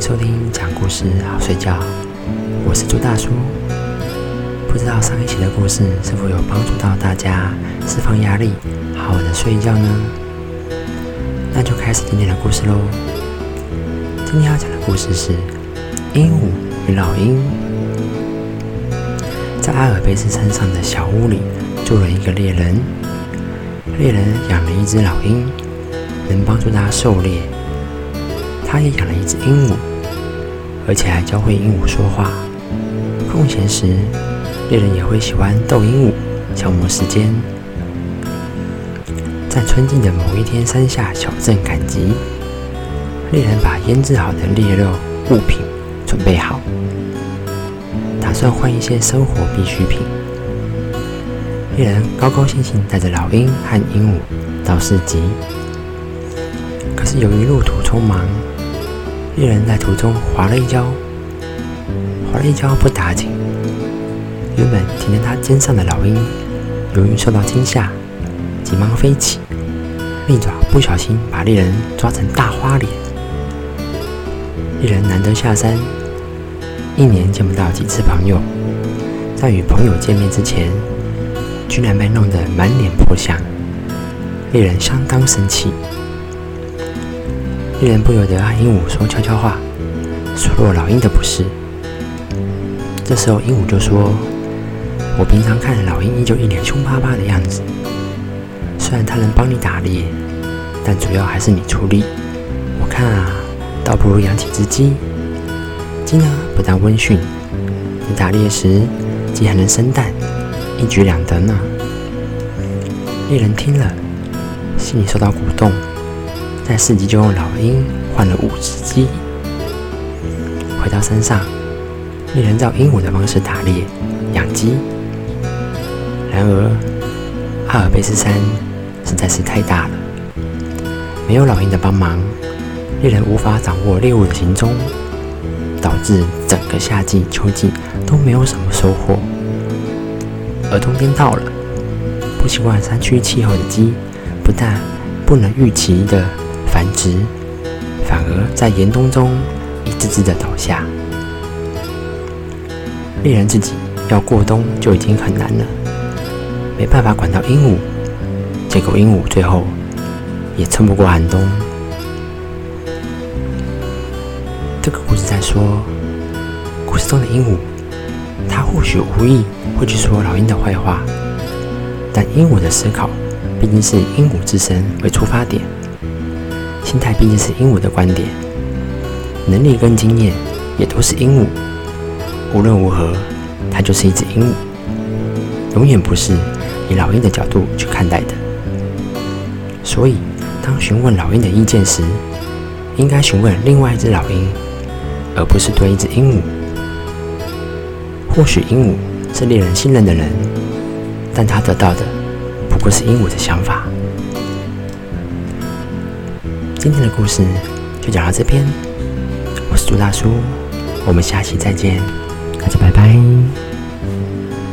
收听讲故事好睡觉，我是朱大叔。不知道上一期的故事是否有帮助到大家释放压力，好好的睡一觉呢？那就开始今天的故事喽。今天要讲的故事是鹦鹉与老鹰。在阿尔卑斯山上的小屋里住了一个猎人，猎人养了一只老鹰，能帮助他狩猎。他也养了一只鹦鹉，而且还教会鹦鹉说话。空闲时，猎人也会喜欢逗鹦鹉，消磨时间。在春季的某一天，山下小镇赶集，猎人把腌制好的猎肉物品准备好，打算换一些生活必需品。猎人高高兴兴带着老鹰和鹦鹉到市集，可是由于路途匆忙。猎人在途中滑了一跤，滑了一跤不打紧。原本停在他肩上的老鹰，由于受到惊吓，急忙飞起，利爪不小心把猎人抓成大花脸。猎人难得下山，一年见不到几次朋友，在与朋友见面之前，居然被弄得满脸破相，猎人相当生气。猎人不由得和鹦鹉说悄悄话，数落老鹰的不是。这时候，鹦鹉就说：“我平常看老鹰依旧一脸凶巴巴的样子，虽然它能帮你打猎，但主要还是你出力。我看啊，倒不如养几只鸡。鸡呢，不但温驯，你打猎时鸡还能生蛋，一举两得呢。”猎人听了，心里受到鼓动。在市集就用老鹰换了五只鸡。回到山上，猎人照鹦鹉的方式打猎、养鸡。然而，阿尔卑斯山实在是太大了，没有老鹰的帮忙，猎人无法掌握猎物的行踪，导致整个夏季、秋季都没有什么收获。而冬天到了，不习惯山区气候的鸡，不但不能预期的。繁殖，反而在严冬中一只只的倒下。猎人自己要过冬就已经很难了，没办法管到鹦鹉，结果鹦鹉最后也撑不过寒冬。这个故事在说，故事中的鹦鹉，它或许无意会去说老鹰的坏话，但鹦鹉的思考毕竟是鹦鹉自身为出发点。心态毕竟是鹦鹉的观点，能力跟经验也都是鹦鹉。无论如何，它就是一只鹦鹉，永远不是以老鹰的角度去看待的。所以，当询问老鹰的意见时，应该询问另外一只老鹰，而不是对一只鹦鹉。或许鹦鹉是令人信任的人，但他得到的不过是鹦鹉的想法。今天的故事就讲到这边，我是朱大叔，我们下期再见，大家拜拜。